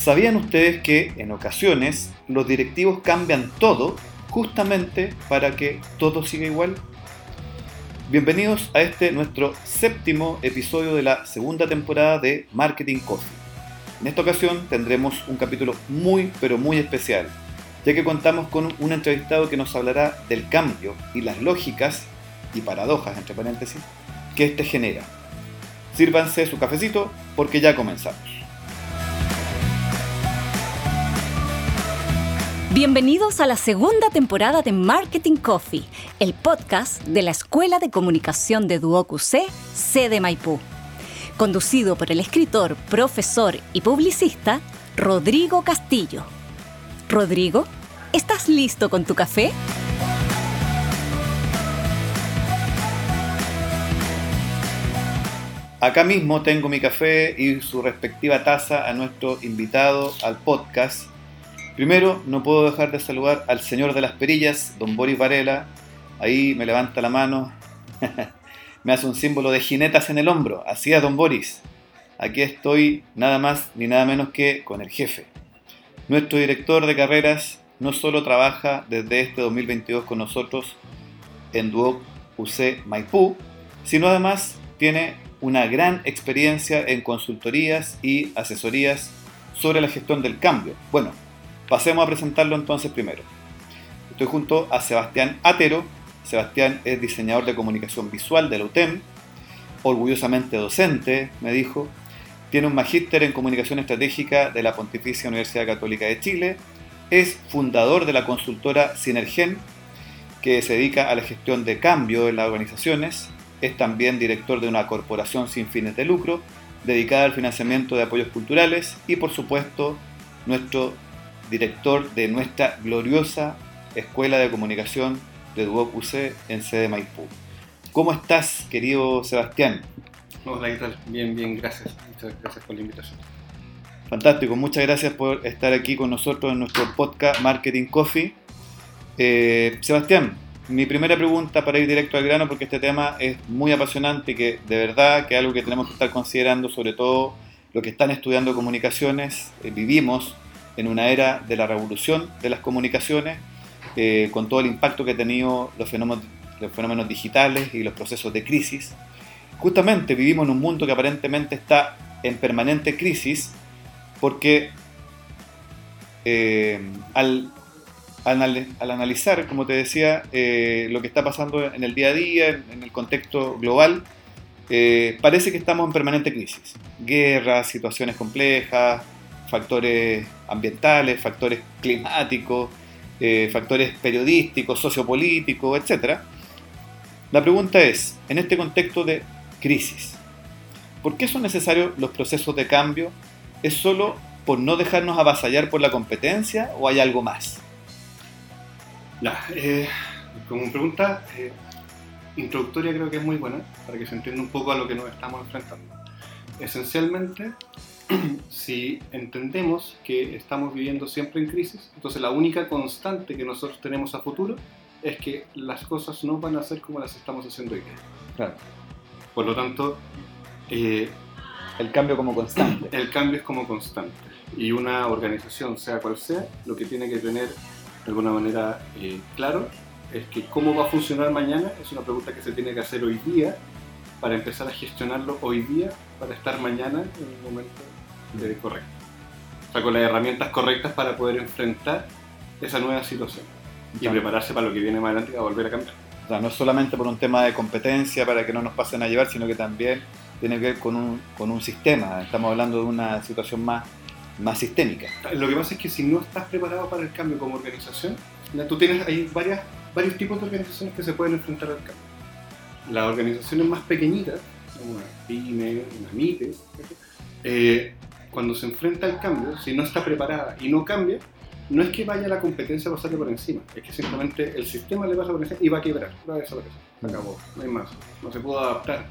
¿Sabían ustedes que en ocasiones los directivos cambian todo justamente para que todo siga igual? Bienvenidos a este nuestro séptimo episodio de la segunda temporada de Marketing Coffee. En esta ocasión tendremos un capítulo muy pero muy especial, ya que contamos con un entrevistado que nos hablará del cambio y las lógicas y paradojas, entre paréntesis, que éste genera. Sírvanse su cafecito porque ya comenzamos. Bienvenidos a la segunda temporada de Marketing Coffee, el podcast de la Escuela de Comunicación de Duoc UC, sede Maipú. Conducido por el escritor, profesor y publicista Rodrigo Castillo. Rodrigo, ¿estás listo con tu café? Acá mismo tengo mi café y su respectiva taza a nuestro invitado al podcast. Primero, no puedo dejar de saludar al señor de las perillas, don Boris Varela. Ahí me levanta la mano, me hace un símbolo de jinetas en el hombro. Así es, don Boris. Aquí estoy nada más ni nada menos que con el jefe. Nuestro director de carreras no solo trabaja desde este 2022 con nosotros en Duoc UC Maipú, sino además tiene una gran experiencia en consultorías y asesorías sobre la gestión del cambio. Bueno, pasemos a presentarlo entonces primero. Estoy junto a Sebastián Atero. Sebastián es diseñador de comunicación visual de la UTEM, orgullosamente docente, me dijo. Tiene un magíster en comunicación estratégica de la Pontificia Universidad Católica de Chile. Es fundador de la consultora Sinergen, que se dedica a la gestión de cambio en las organizaciones es también director de una corporación sin fines de lucro dedicada al financiamiento de apoyos culturales y por supuesto nuestro director de nuestra gloriosa Escuela de Comunicación de Duoc UC en sede Maipú. ¿Cómo estás, querido Sebastián? Hola, ¿qué tal? Bien, bien, gracias. Muchas gracias por la invitación. Fantástico, muchas gracias por estar aquí con nosotros en nuestro podcast Marketing Coffee. Eh, Sebastián, mi primera pregunta para ir directo al grano, porque este tema es muy apasionante y que de verdad que es algo que tenemos que estar considerando, sobre todo los que están estudiando comunicaciones. Eh, vivimos en una era de la revolución de las comunicaciones, eh, con todo el impacto que han tenido los fenómenos, los fenómenos digitales y los procesos de crisis. Justamente vivimos en un mundo que aparentemente está en permanente crisis, porque eh, al al, analizar, como te decía, eh, lo que está pasando en el día a día, en, el contexto global, eh, parece que estamos en permanente crisis. Guerras, situaciones complejas, factores ambientales, factores climáticos, eh, factores periodísticos, sociopolíticos, etc. La pregunta es, en este contexto de crisis, ¿por qué son necesarios los procesos de cambio? ¿Es solo por no dejarnos avasallar por la competencia o hay algo más? Eh, como pregunta eh, introductoria creo que es muy buena para que se entienda un poco a lo que nos estamos enfrentando. Esencialmente, si entendemos que estamos viviendo siempre en crisis, entonces la única constante que nosotros tenemos a futuro es que las cosas no van a ser como las estamos haciendo hoy Claro. Por lo tanto, eh, el cambio como constante. El cambio es como constante. Y una organización, sea cual sea, lo que tiene que tener de alguna manera eh, claro es que cómo va a funcionar mañana es una pregunta que se tiene que hacer hoy día para empezar a gestionarlo hoy día para estar mañana en el momento de correcto. O sea, con las herramientas correctas para poder enfrentar esa nueva situación y prepararse para lo que viene más adelante y a volver a cambiar. O sea, no es solamente por un tema de competencia para que no nos pasen a llevar, sino que también tiene que ver con un, con un sistema. Estamos hablando de una situación más más sistémica. Lo que pasa es que si no estás preparado para el cambio como organización, tú tienes hay varias, varios tipos de organizaciones que se pueden enfrentar al cambio. Las organizaciones más pequeñitas, una PYME, una MITE, eh, cuando se enfrenta al cambio, si no está preparada y no cambia, no es que vaya la competencia a pasarle por encima, es que simplemente el sistema le pasa por encima y va a quebrar, va a desaparecer. Acabó, no hay más. No se puede adaptar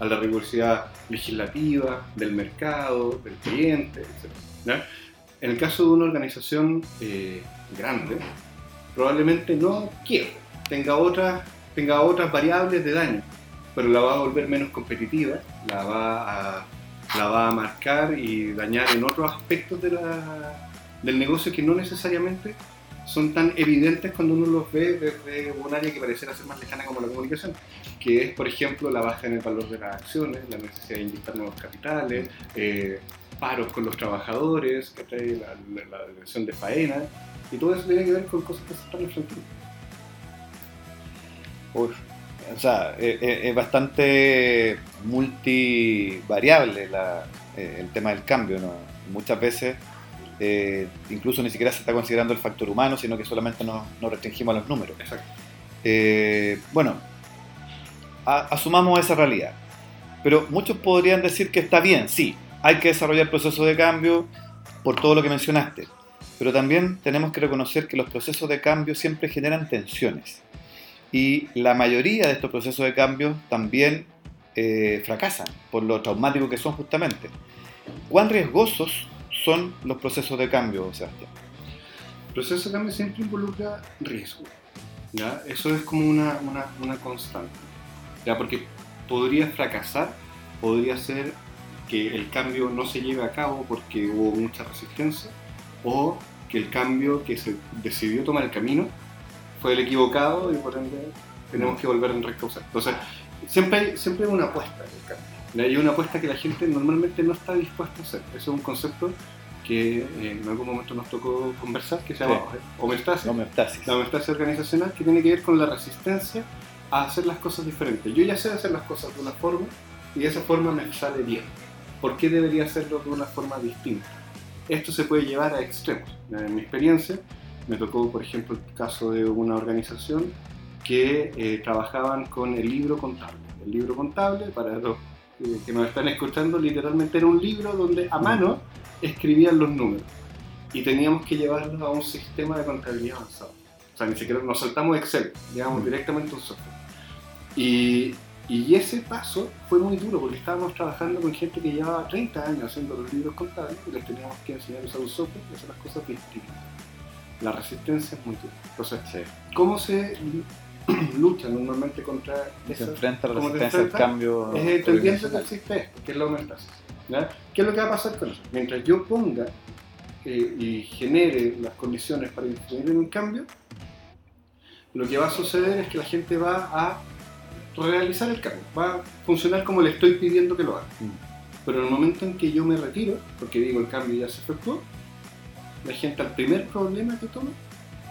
a la rigurosidad legislativa, del mercado, del cliente, etc. En el caso de una organización eh, grande, probablemente no quiera, tenga otras, tenga otras variables de daño, pero la va a volver menos competitiva, la va a la va a marcar y dañar en otros aspectos de del negocio que no necesariamente son tan evidentes cuando uno los ve desde un área que pareciera ser más lejana como la comunicación, que es, por ejemplo, la baja en el valor de las acciones, la necesidad de inyectar nuevos capitales, eh, paros con los trabajadores, la, la, la dirección de faena, y todo eso tiene que ver con cosas que se están enfrentando. O sea, eh, eh, es bastante multivariable la- eh, el tema del cambio. ¿no? Muchas veces eh, incluso ni siquiera se está considerando el factor humano, sino que solamente nos, nos restringimos a los números. Exacto. Eh, bueno, a- asumamos esa realidad. Pero muchos podrían decir que está bien, sí, hay que desarrollar procesos de cambio por todo lo que mencionaste. Pero también tenemos que reconocer que los procesos de cambio siempre generan tensiones. Y la mayoría de estos procesos de cambio también eh, fracasan por lo traumático que son justamente. ¿Cuán riesgosos son los procesos de cambio, Sebastián? El proceso de cambio siempre involucra riesgo. ¿ya? Eso es como una, una, una constante. ¿ya? Porque podría fracasar, podría ser que el cambio no se lleve a cabo porque hubo mucha resistencia, o que el cambio que se decidió tomar el camino fue el equivocado y por ende tenemos que volver a reencauzar. Entonces, siempre hay, siempre hay una apuesta en el cambio. Hay una apuesta que la gente normalmente no está dispuesta a hacer. Eso es un concepto que eh, en algún momento nos tocó conversar, que se llama homeostasis. Homeostasis. La homeostasis organizacional que tiene que ver con la resistencia a hacer las cosas diferentes. Yo ya sé hacer las cosas de una forma y esa forma me sale bien. ¿Por qué debería hacerlo de una forma distinta? Esto se puede llevar a extremos. En mi experiencia, me tocó, por ejemplo, el caso de una organización que eh, trabajaban con el libro contable. El libro contable, para los eh, que nos están escuchando, literalmente era un libro donde a mano escribían los números y teníamos que llevarlo a un sistema de contabilidad avanzado. O sea, ni siquiera nos saltamos Excel, llevamos Mm. directamente a un software. Y, y ese paso fue muy duro porque estábamos trabajando con gente que llevaba 30 años haciendo los libros contables y les teníamos que enseñar a usar un software y hacer las cosas distintas. La resistencia es muy dura. Entonces, Sí. ¿cómo se lucha normalmente contra Se esa- enfrenta a la resistencia al cambio. es entendiendo que existe esto, que es la homeostasis. ¿Qué es lo que va a pasar con eso? Mientras yo ponga eh, y genere las condiciones para influir en un cambio, lo que va a suceder es que la gente va a realizar el cambio, va a funcionar como le estoy pidiendo que lo haga. Mm. Pero en el momento en que yo me retiro, porque digo el cambio ya se efectuó, la gente al primer problema que tome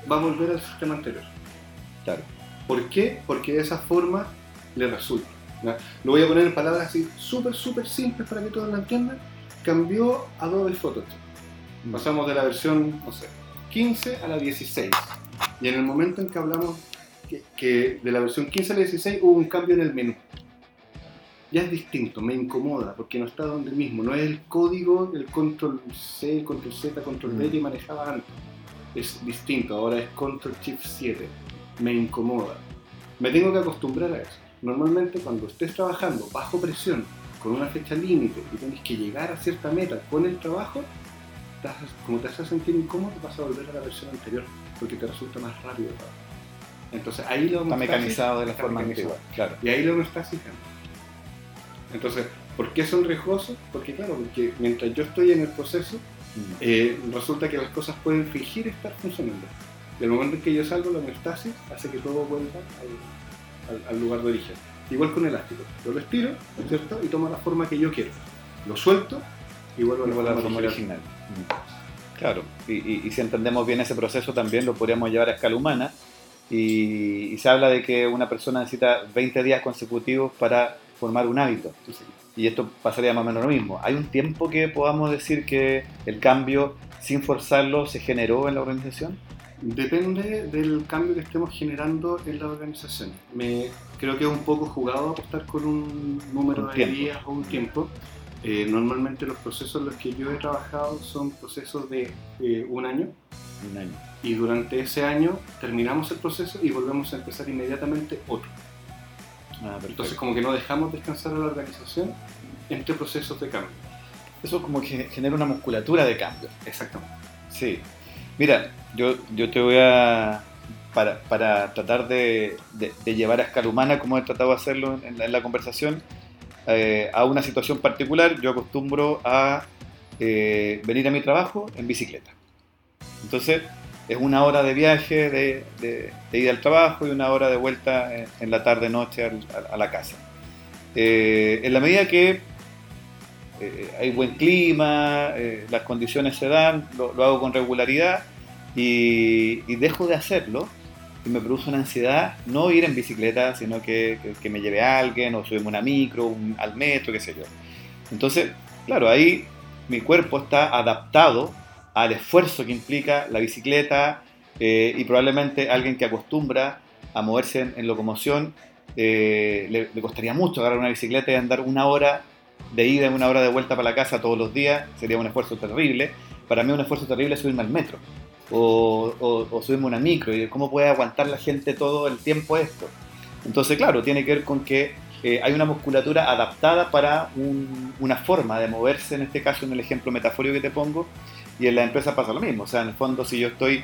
va a volver al sistema anterior. Claro. ¿Por qué? Porque de esa forma le resulta. Lo voy a poner en palabras así súper, súper simples para que todos lo entiendan. Cambió Adobe Photoshop. Pasamos de la versión, no sé, 15 a la 16. Y en el momento en que hablamos que, que de la versión 15 a la 16 hubo un cambio en el menú. Ya es distinto, me incomoda porque no está donde mismo. No es el código, el control C, el control Z, control D Mm. que manejaba antes. Es distinto, ahora es control shift 7. Me incomoda. Me tengo que acostumbrar a eso. Normalmente cuando estés trabajando bajo presión, con una fecha límite y tienes que llegar a cierta meta con el trabajo, como te hace sentir incómodo, vas a volver a la versión anterior porque te resulta más rápido. el trabajo. Entonces ahí lo Está mecanizado de la forma antigua. Claro. y ahí la homeostasis gana. Entonces, ¿por qué son riesgosos? Porque claro, porque mientras yo estoy en el proceso, Mm. eh, resulta que las cosas pueden fingir estar funcionando. Y el momento en que yo salgo, la homeostasis hace que todo vuelva al, al- al lugar de origen. Igual con elástico. Yo lo estiro, ¿cierto? Y toma la forma que yo quiero. Lo suelto y vuelvo a la forma original. Mm. Claro, y, y- y si entendemos bien ese proceso también lo podríamos llevar a escala humana y, y se habla de que una persona necesita 20 días consecutivos para formar un hábito y esto pasaría más o menos lo mismo. ¿Hay un tiempo que podamos decir que el cambio sin forzarlo se generó en la organización? Depende del cambio que estemos generando en la organización. Me, creo que es un poco jugado apostar con un número Un de tiempo. días o un tiempo. Eh, normalmente los procesos en los que yo he trabajado son procesos de eh, un año Un año. y durante ese año terminamos el proceso y volvemos a empezar inmediatamente otro. Ah. Entonces como que no dejamos descansar a la organización entre procesos de cambio. Eso como que genera una musculatura de cambio. Exactamente. Sí. Mira, yo, yo te voy a. Para, para tratar de, de- de llevar a escala humana, como he tratado de hacerlo en la, en la conversación, eh, a una situación particular, yo acostumbro a eh, venir a mi trabajo en bicicleta. Entonces, es una hora de viaje de, de, ida al trabajo y una hora de vuelta en, la tarde-noche a, la casa. Eh, en la medida que hay buen clima, las condiciones se dan, lo, hago con regularidad y, dejo de hacerlo y me produce una ansiedad no ir en bicicleta, sino que, que, me lleve alguien o subirme una micro, al metro, qué sé yo. Entonces, claro, ahí mi cuerpo está adaptado al esfuerzo que implica la bicicleta eh, y probablemente alguien que acostumbra a moverse en, locomoción eh, le, costaría mucho agarrar una bicicleta y andar una hora de ida y una hora de vuelta para la casa todos los días, sería un esfuerzo terrible. Para mí un esfuerzo terrible es subirme al metro o, o, subirme una micro y cómo puede aguantar la gente todo el tiempo esto. Entonces, claro, tiene que ver con que eh, hay una musculatura adaptada para una forma de moverse, en este caso en el ejemplo metafórico que te pongo, y en la empresa pasa lo mismo. O sea, en el fondo, si yo estoy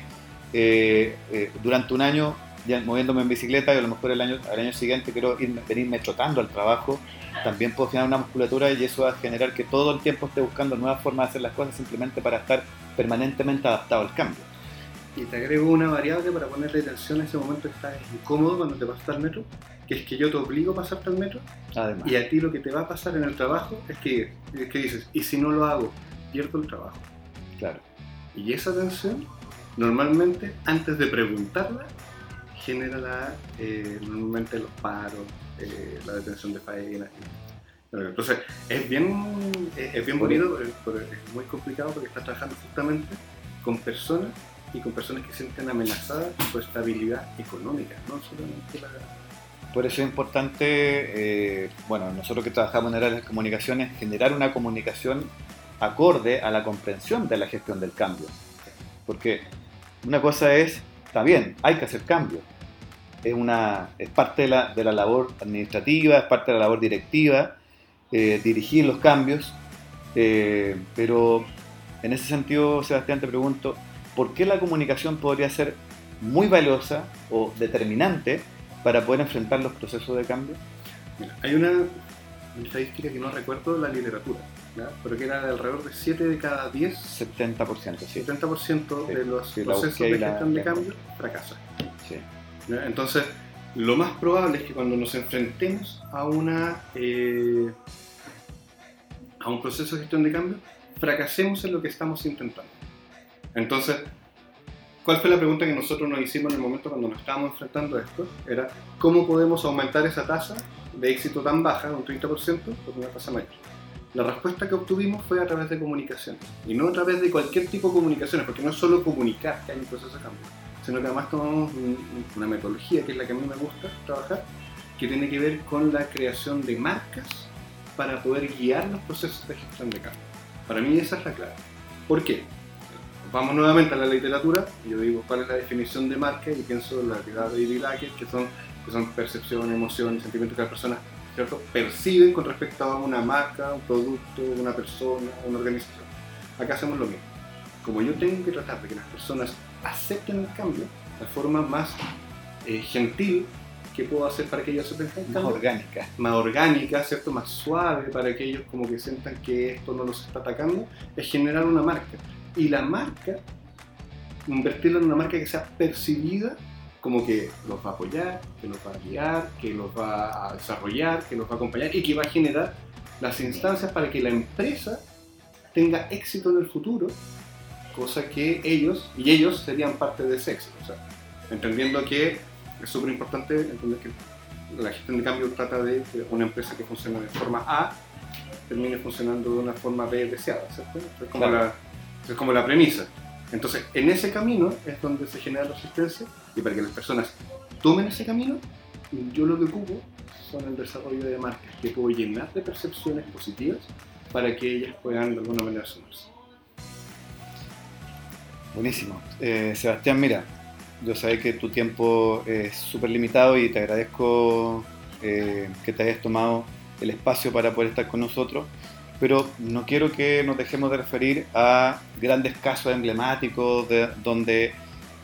eh, eh, durante un año ya moviéndome en bicicleta y a lo mejor el año, al año siguiente quiero venirme trotando al trabajo, también puedo generar una musculatura y eso va a generar que todo el tiempo esté buscando nuevas formas de hacer las cosas simplemente para estar permanentemente adaptado al cambio y te agrego una variable para ponerle atención a ese momento que estás incómodo cuando te pasas al metro, que es que yo te obligo a pasarte al metro, Además. y a ti lo que te va a pasar en el trabajo es que, es que dices, y si no lo hago, pierdo el trabajo. Claro. Y esa tensión, normalmente, antes de preguntarla, genera la, eh, normalmente los paros, eh, la detención de faenas. Entonces, es bien, es bien bonito, pero es muy complicado porque estás trabajando justamente con personas y con personas que se sienten amenazadas por su estabilidad económica, no solamente la... Por eso es importante, eh, bueno, nosotros que trabajamos en áreas de comunicaciones, generar una comunicación acorde a la comprensión de la gestión del cambio. Porque una cosa es, bien, hay que hacer cambio. Es, una, es parte de la, de la labor administrativa, es parte de la labor directiva, eh, dirigir los cambios. Eh, pero en ese sentido, Sebastián, te pregunto, ¿por qué la comunicación podría ser muy valiosa o determinante para poder enfrentar los procesos de cambio? hay una, estadística que no recuerdo la literatura, pero que era de alrededor de 7 de cada 10. 70%, sí. 70% de los procesos de gestión de cambio fracasan. Entonces, lo más probable es que cuando nos enfrentemos a, una, eh, a un proceso de gestión de cambio, fracasemos en lo que estamos intentando. Entonces, ¿cuál fue la pregunta que nosotros nos hicimos en el momento cuando nos estábamos enfrentando a esto? Era, ¿cómo podemos aumentar esa tasa de éxito tan baja, un 30%, por una tasa mayor? La respuesta que obtuvimos fue a través de comunicación, y no a través de cualquier tipo de comunicaciones, porque no es solo comunicar que hay un proceso de cambio, sino que además tomamos una metodología, que es la que a mí me gusta trabajar, que tiene que ver con la creación de marcas para poder guiar los procesos de gestión de cambio. Para mí esa es la clave. ¿Por qué? vamos nuevamente a la literatura, yo digo cuál es la definición de marca, y pienso en la actividad de David Lackett, que son, que son percepción, emoción y sentimientos que las personas ¿cierto? perciben con respecto a una marca, un producto, una persona, una organización. Acá hacemos lo mismo. Como yo tengo que tratar de que las personas acepten el cambio, la forma más eh, gentil que puedo hacer para que ellos acepten el cambio. Más orgánica. Más orgánica, ¿cierto? Más suave para que ellos como que sientan que esto no los está atacando, es generar una marca y la marca, invertirla en una marca que sea percibida como que los va a apoyar, que los va a guiar, que los va a desarrollar, que los va a acompañar y que va a generar las instancias para que la empresa tenga éxito en el futuro, cosa que ellos, y ellos serían parte de ese éxito. O sea, entendiendo que es súper importante entender que la gestión de cambio trata de una empresa que funciona de forma A termine funcionando de una forma B deseada, ¿cierto? Es como la es como la premisa. Entonces, en ese camino es donde se genera resistencia y para que las personas tomen ese camino, yo lo que ocupo son el desarrollo de marcas que puedo llenar de percepciones positivas para que ellas puedan de alguna manera sumarse. Buenísimo. Eh, Sebastián, mira, yo sé que tu tiempo es súper limitado y te agradezco eh, que te hayas tomado el espacio para poder estar con nosotros pero no quiero que nos dejemos de referir a grandes casos emblemáticos de, donde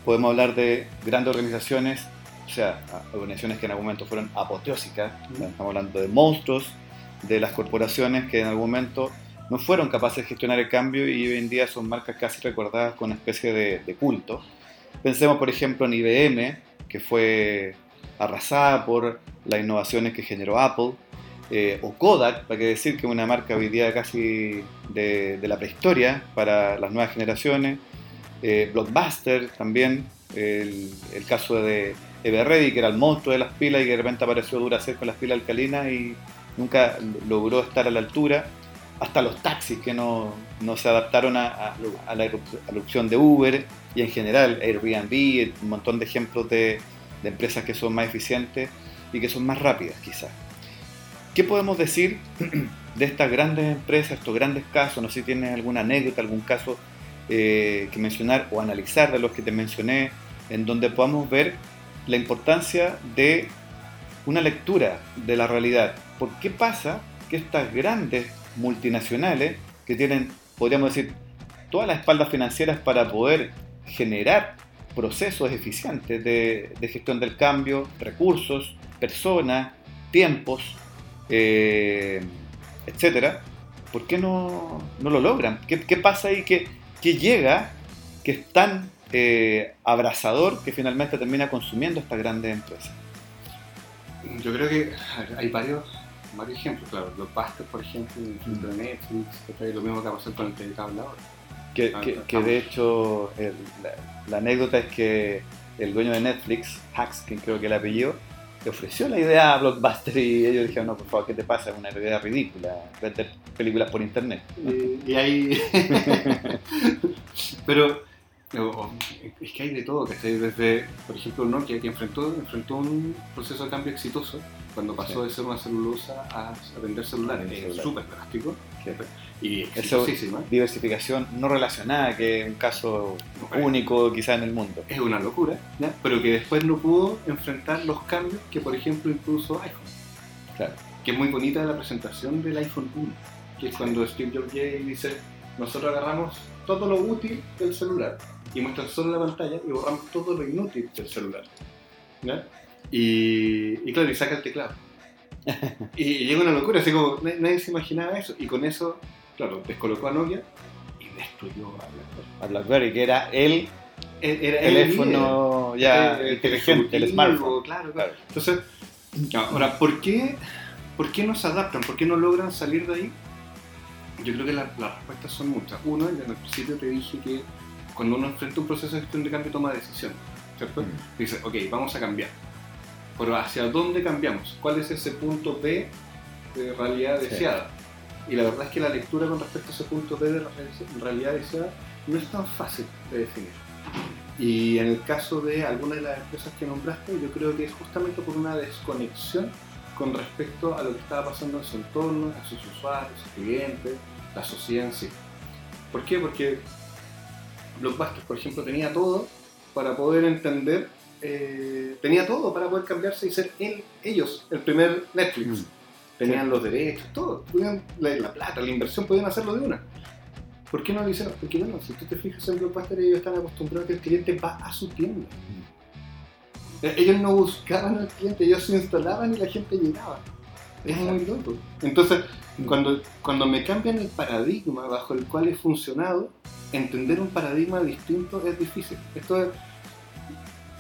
podemos hablar de grandes organizaciones, o sea, organizaciones que en algún momento fueron apoteósicas, estamos hablando de monstruos de las corporaciones que en algún momento no fueron capaces de gestionar el cambio y hoy en día son marcas casi recordadas con una especie de, de culto. Pensemos, por ejemplo, en IBM, que fue arrasada por las innovaciones que generó Apple, eh, o Kodak, para que decir que es una marca hoy día casi de, la prehistoria para las nuevas generaciones, eh, Blockbuster también, el, caso de Everready, que era el monstruo de las pilas y que de repente apareció Duracell con las pilas alcalinas y nunca logró estar a la altura, hasta los taxis que no, se adaptaron a la erupción de Uber y en general Airbnb, un montón de ejemplos de, de empresas que son más eficientes y que son más rápidas quizás. ¿Qué podemos decir de estas grandes empresas, estos grandes casos? No sé si tienes alguna anécdota, algún caso eh, que mencionar o analizar de los que te mencioné, en donde podamos ver la importancia de una lectura de la realidad. ¿Por qué pasa que estas grandes multinacionales, que tienen, podríamos decir, todas las espaldas financieras para poder generar procesos eficientes de, de gestión del cambio, recursos, personas, tiempos, eh, etcétera, ¿por qué no, no lo logran? ¿Qué, ¿Qué, pasa ahí que, que, llega, que es tan eh, abrasador que finalmente termina consumiendo estas grandes empresas? Yo creo que hay varios, varios ejemplos, claro. Los Bastos, por ejemplo, el de Netflix, lo mismo que va a pasar con el que habla ahora. Que, que, que, de hecho, el, la, la, anécdota es que el dueño de Netflix, Hacks, que creo que el apellido, le ofreció la idea a Blockbuster y ellos dijeron, no, por favor, ¿qué te pasa? Es una idea ridícula, vender películas por internet. Y, y ahí... Pero es que hay de todo, que desde, por ejemplo, Nokia, que enfrentó, enfrentó un proceso de cambio exitoso cuando pasó sí. de ser una celulosa a, a vender celulares. Es súper drástico. Y exitosísima. diversificación no relacionada, que es un caso único quizá en el mundo. Es una locura, ¿ya? pero que después no pudo enfrentar los cambios que, por ejemplo, impuso iPhone. Claro. Que es muy bonita la presentación del iPhone 1, que es cuando Steve Jobs dice, nosotros agarramos todo lo útil del celular y muestran solo la pantalla y borramos todo lo inútil del celular. ¿ya? Y, y claro, y saca el teclado. y, llega una locura, así como nadie se imaginaba eso. Y con eso, claro, descolocó a Nokia y destruyó a BlackBerry. A BlackBerry, que era el, el era teléfono el ya el, inteligente, el, el smartphone. Claro, claro. Entonces, ahora, ¿por qué, ¿por qué no se adaptan? ¿Por qué no logran salir de ahí? Yo creo que la, las respuestas son muchas. Uno, en el principio te dije que cuando uno enfrenta un proceso de gestión de cambio toma decisiones, ¿cierto? Mm. Dice, ok, vamos a cambiar. Pero ¿hacia dónde cambiamos? ¿Cuál es ese punto B de realidad deseada? Y la verdad es que la lectura con respecto a ese punto B de realidad deseada no es tan fácil de definir. Y en el caso de algunas de las empresas que nombraste, yo creo que es justamente por una desconexión con respecto a lo que estaba pasando en su entorno, a sus usuarios, sus clientes, la sociedad en sí. ¿Por qué? Porque Blockbuster, por ejemplo, tenía todo para poder entender, eh, tenía todo para poder cambiarse y ser él, ellos el primer Netflix. Mm. Tenían sí. los derechos, todo, tenían la, la, plata, la inversión, podían hacerlo de una. ¿Por qué no lo hicieron? Porque bueno, si tú te fijas en Blockbuster, ellos están acostumbrados a que el cliente va a su tienda. Mm. Ellos no buscaban al cliente, ellos se instalaban y la gente llegaba. Es muy loco. Entonces, cuando, cuando me cambian el paradigma bajo el cual he funcionado, entender un paradigma distinto es difícil. Esto, es,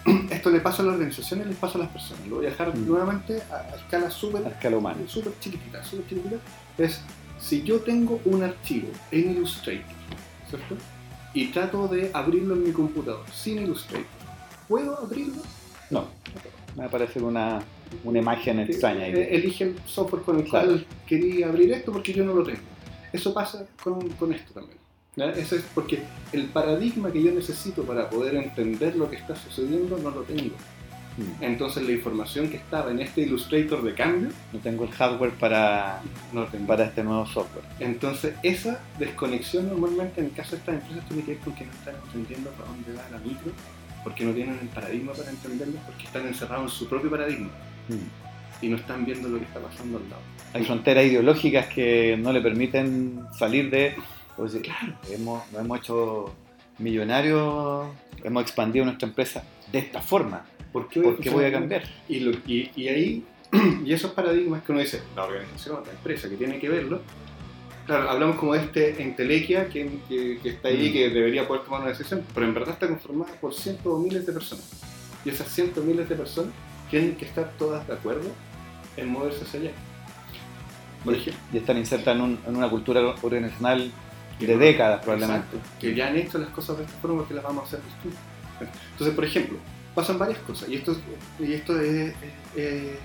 esto le pasa a las organizaciones y les pasa a las personas. Lo voy a dejar mm. nuevamente a, a escala súper. Súper chiquitita, súper chiquitita. Es, si yo tengo un archivo en Illustrator, ¿cierto? Y trato de abrirlo en mi computador sin Illustrator, ¿puedo abrirlo? No, me va a parecer una, una imagen extraña. Ahí. Elige el software con el claro. cual quería abrir esto porque yo no lo tengo. Eso pasa con, con esto también. ¿Ya? Eso es porque el paradigma que yo necesito para poder entender lo que está sucediendo no lo tengo. Hmm. Entonces la información que estaba en este Illustrator de cambio... No tengo el hardware para, no para este nuevo software. Entonces esa desconexión normalmente en el caso de estas empresas tiene que ver con que no están entendiendo para dónde va la micro porque no tienen el paradigma para entenderlo, porque están encerrados en su propio paradigma mm. y no están viendo lo que está pasando al lado. Hay fronteras ideológicas que no le permiten salir de... Pues, claro, hemos, nos hemos hecho millonarios, hemos expandido nuestra empresa de esta forma. ¿Por qué voy, ¿Por qué voy a cambiar? Y, lo, y, y ahí y esos paradigmas que uno dice, la organización, la empresa, que tiene que verlo, claro, hablamos como de este entelequia que, que, que está ahí, Mm. que debería poder tomar una decisión, pero en verdad está conformada por cientos o miles de personas. Y esas cientos o miles de personas tienen que estar todas de acuerdo en moverse hacia allá. Por ejemplo, Y están insertas en, un- en una cultura organizacional que de décadas probablemente. Exacto, que ya han hecho las cosas de esta forma porque las vamos a hacer distintas. Entonces, por ejemplo, pasan varias cosas y esto, y esto es, es-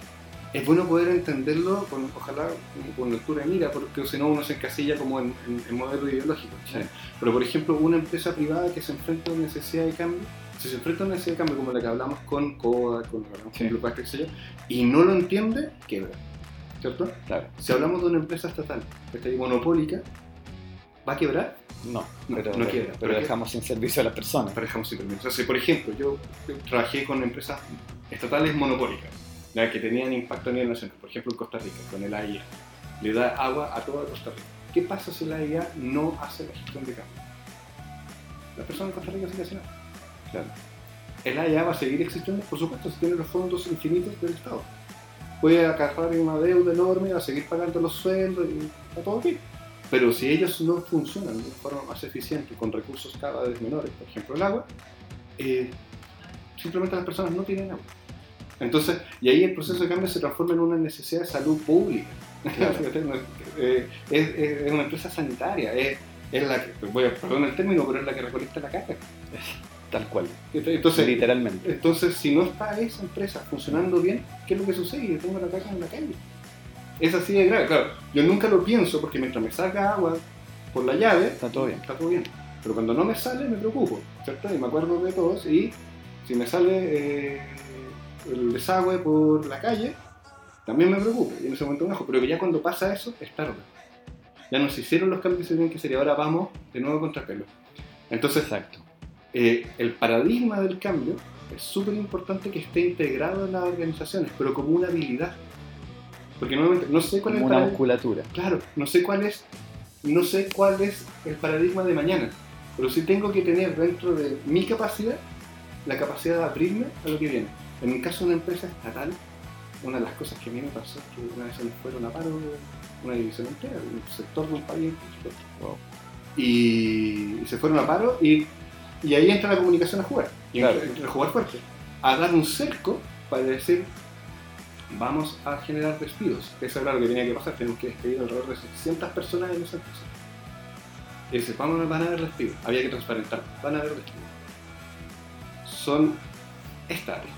es bueno poder entenderlo con, ojalá con lectura de mira, porque si no uno se encasilla como en, en- en modelo ideológico. Sí. Pero por ejemplo, una empresa privada que se enfrenta a una necesidad de cambio, si se enfrenta a una necesidad de cambio como la que hablamos con Coda, con, Sí. Qué sé yo, y no lo entiende, quiebra. ¿Cierto? Claro. Si hablamos de una empresa estatal, que está ahí monopólica, ¿va a quebrar? No, No, pero, no quiere. pero dejamos sin servicio a las personas. Pero dejamos sin permiso. O sea, si, por ejemplo, yo trabajé con empresas estatales monopólicas, ya, que tenían impacto a nivel nacional, por ejemplo en Costa Rica, con el AIA, le da agua a toda Costa Rica. ¿Qué pasa si el AIA no hace la gestión de cambio? La persona en Costa Rica sigue haciendo. Claro. El AIA va a seguir existiendo, por supuesto, si tiene los fondos infinitos del Estado. Puede acarrear una deuda enorme, va a seguir pagando los sueldos y está todo bien. Pero si ellos no funcionan de forma más eficiente, con recursos cada vez menores, por ejemplo el agua, eh, simplemente las personas no tienen agua. Entonces, y ahí el proceso de cambio se transforma en una necesidad de salud pública. Claro. Eh, es, una empresa sanitaria, es, es la que, voy a perdón el término, pero es la que recolecta la caca. Tal cual. Entonces, Literalmente. entonces, si no está esa empresa funcionando bien, ¿qué es lo que sucede? Yo tengo la caca en la calle. Es así de grave. Claro, yo nunca lo pienso porque mientras me salga agua por la llave, Está todo bien. está todo bien. Pero cuando no me sale, me preocupo, ¿cierto? Y me acuerdo de todos. Y si me sale eh, el desagüe por la calle, también me preocupo. Y en ese momento me enojo. Pero que ya cuando pasa eso, es tarde. Ya nos hicieron los cambios que se tenían que hacer y ahora vamos de nuevo contra pelo. Entonces, Exacto. eh, el paradigma del cambio es súper importante que esté integrado en las organizaciones, pero como una habilidad. Porque nuevamente, no sé cuál es Como una musculatura. Claro, no sé cuál es, no sé cuál es el paradigma de mañana, pero sí tengo que tener dentro de mi capacidad la capacidad de abrirme a lo que viene. En el caso de una empresa estatal, una de las cosas que a mí me pasó es que una vez se nos fueron a paro una división entera, un sector de un país. Wow. Y se fueron a paro y, y ahí entra la comunicación a jugar. Y Claro. entra, entra a jugar fuerte. A dar un cerco para decir, vamos a generar despidos. Eso era lo que tenía que pasar. Tenemos que despedir alrededor de 600 personas en esa empresa. Y dice, vamos, van a haber despidos. Había que transparentar. Van a haber despidos. Son esta área.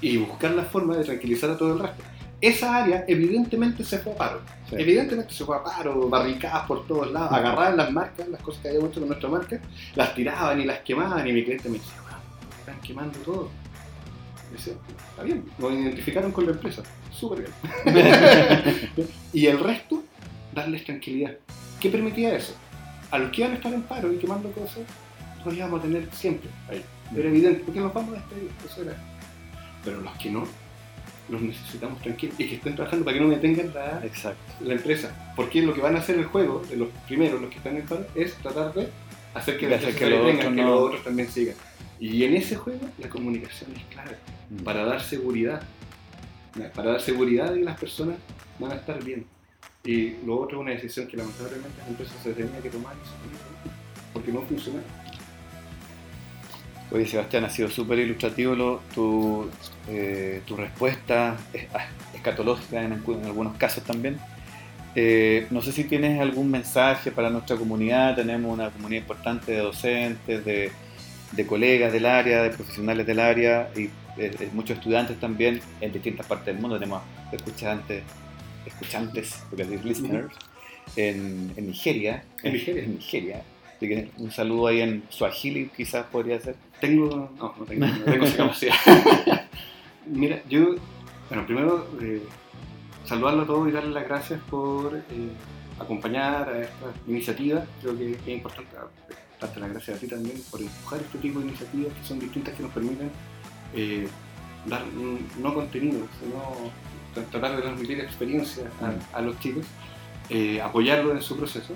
Y buscar la forma de tranquilizar a todo el resto. Esa área evidentemente se fue a paro. Sí. Evidentemente se fue a paro, barricadas por todos lados, agarraban las marcas, las cosas que habíamos hecho con nuestra marca, las tiraban y las quemaban y mi cliente me decía, "Weón, están quemando todo. Está bien, nos identificaron con la empresa, súper bien. y el resto, darles tranquilidad. ¿Qué permitía eso? A los que iban a estar en paro y quemando cosas, los íbamos a tener siempre ahí. Era evidente, porque los vamos a despedir, eso era. Pero los que no, los necesitamos tranquilos y que estén trabajando para que no me tengan la, Exacto. la empresa. Porque lo que van a hacer el juego, de los primeros, los que están en paro, es tratar de hacer que la que se los detengan, que los otros también sigan. Y en ese juego la comunicación es clave Mm. para dar seguridad. Para dar seguridad de que las personas van a estar bien. Y lo otro es una decisión que lamentablemente la empresa se tenía que tomar porque no funcionaba. Oye, Sebastián, ha sido súper ilustrativo lo- tu, eh, tu respuesta, es- ah, escatológica en, en algunos casos también. Eh, no sé si tienes algún mensaje para nuestra comunidad. Tenemos una comunidad importante de docentes, de, de colegas del área, de profesionales del área y eh, eh, muchos estudiantes también en distintas partes del mundo. Tenemos escuchantes, escuchantes, porque decir listeners, en, en Nigeria. En Nigeria. En Nigeria. Así que un saludo ahí en Swahili, quizás podría ser. Tengo. No, no tengo, no tengo esa capacidad. Mira, yo. Bueno, primero, eh, saludarlo a todos y darle las gracias por eh, acompañar a esta iniciativa. Creo que es importante darte las gracias a ti también por empujar este tipo de iniciativas que son distintas que nos permiten eh, dar no contenido, sino tra- tratar de transmitir experiencia a, a los chicos, eh, apoyarlos en su proceso.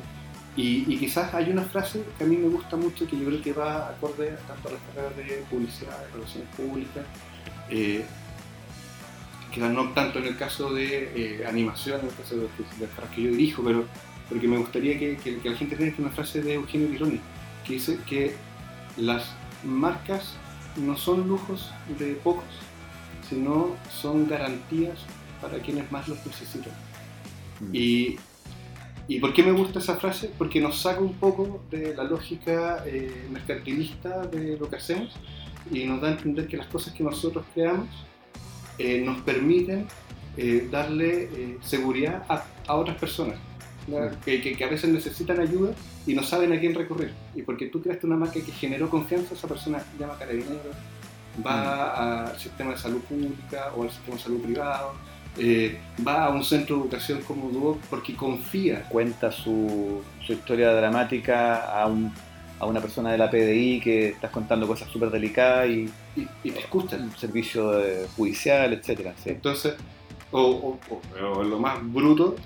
Y, y quizás hay una frase que a mí me gusta mucho que yo creo que va acorde tanto a las carreras de publicidad, de relaciones públicas, eh, quizás no tanto en el caso de eh, animación, en el caso de, de, las que yo dirijo, pero porque me gustaría que, que, que la gente tenga una frase de Eugenio Tironi, que dice que las marcas no son lujos de pocos, sino son garantías para quienes más los necesitan. Mm. Y, ¿Y por qué me gusta esa frase? Porque nos saca un poco de la lógica eh, mercantilista de lo que hacemos y nos da a entender que las cosas que nosotros creamos eh, nos permiten eh, darle seguridad a, a, otras personas que, que, que, a veces necesitan ayuda y no saben a quién recurrir. Y porque tú creaste una marca que generó confianza, esa persona llama a carabineros, va al sistema de salud pública o al sistema de salud privado, eh, va a un centro de educación como Duoc porque confía. Cuenta su, su historia dramática a, un, a, una persona de la PDI que estás contando cosas súper delicadas y, y, y, te escucha. El servicio judicial, etc. Sí. Entonces, o, o, o, lo más bruto,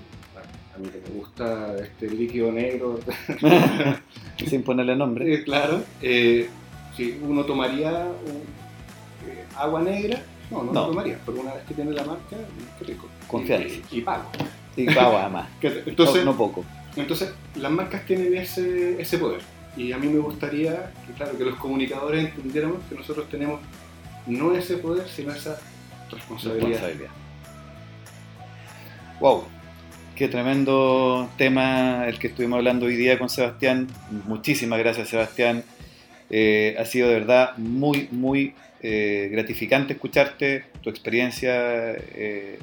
mí que me gusta este líquido negro. Sin ponerle nombre. Eh, claro. Eh, si uno tomaría un, eh, agua negra, no, no, no, lo tomaría, pero una vez que tiene la marca, qué rico. Confianza. Y, y pago. Y pago además. entonces, no, no, poco. Entonces, las marcas tienen ese, ese poder. Y a mí me gustaría que, claro, que los comunicadores entendiéramos que nosotros tenemos no ese poder, sino esa responsabilidad. responsabilidad. Wow, qué tremendo tema el que estuvimos hablando hoy día con Sebastián. Muchísimas gracias, Sebastián. Eh, ha sido de verdad muy, muy eh, gratificante escucharte. Tu experiencia eh,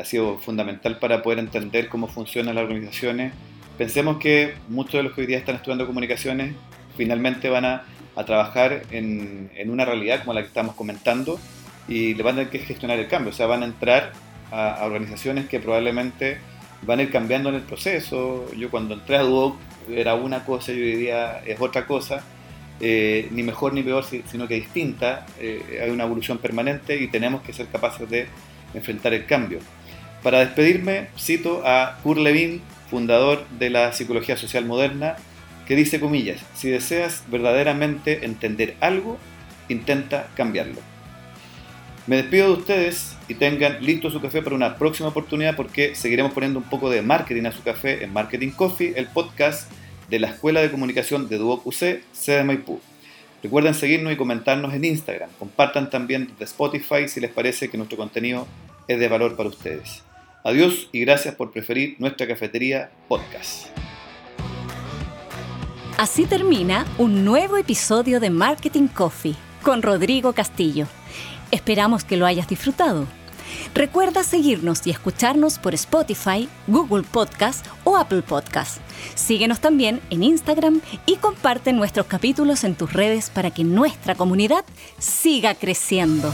ha sido fundamental para poder entender cómo funcionan las organizaciones. Pensemos que muchos de los que hoy día están estudiando comunicaciones finalmente van a, a trabajar en, en, una realidad como la que estamos comentando y le van a tener que gestionar el cambio. O sea, van a entrar a, organizaciones que probablemente van a ir cambiando en el proceso. Yo cuando entré a Duoc era una cosa y hoy día es otra cosa. Eh, ni mejor ni peor, sino que distinta. Eh, hay una evolución permanente y tenemos que ser capaces de enfrentar el cambio. Para despedirme, cito a Kurt Lewin, fundador de la psicología social moderna, que dice, comillas, si deseas verdaderamente entender algo, intenta cambiarlo. Me despido de ustedes y tengan listo su café para una próxima oportunidad porque seguiremos poniendo un poco de marketing a su café en Marketing Coffee, el podcast de la Escuela de Comunicación de Duoc UC, sede Maipú. Recuerden seguirnos y comentarnos en Instagram. Compartan también de Spotify si les parece que nuestro contenido es de valor para ustedes. Adiós y gracias por preferir nuestra cafetería podcast. Así termina un nuevo episodio de Marketing Coffee con Rodrigo Castillo. Esperamos que lo hayas disfrutado. Recuerda seguirnos y escucharnos por Spotify, Google Podcast o Apple Podcast. Síguenos también en Instagram y comparte nuestros capítulos en tus redes para que nuestra comunidad siga creciendo.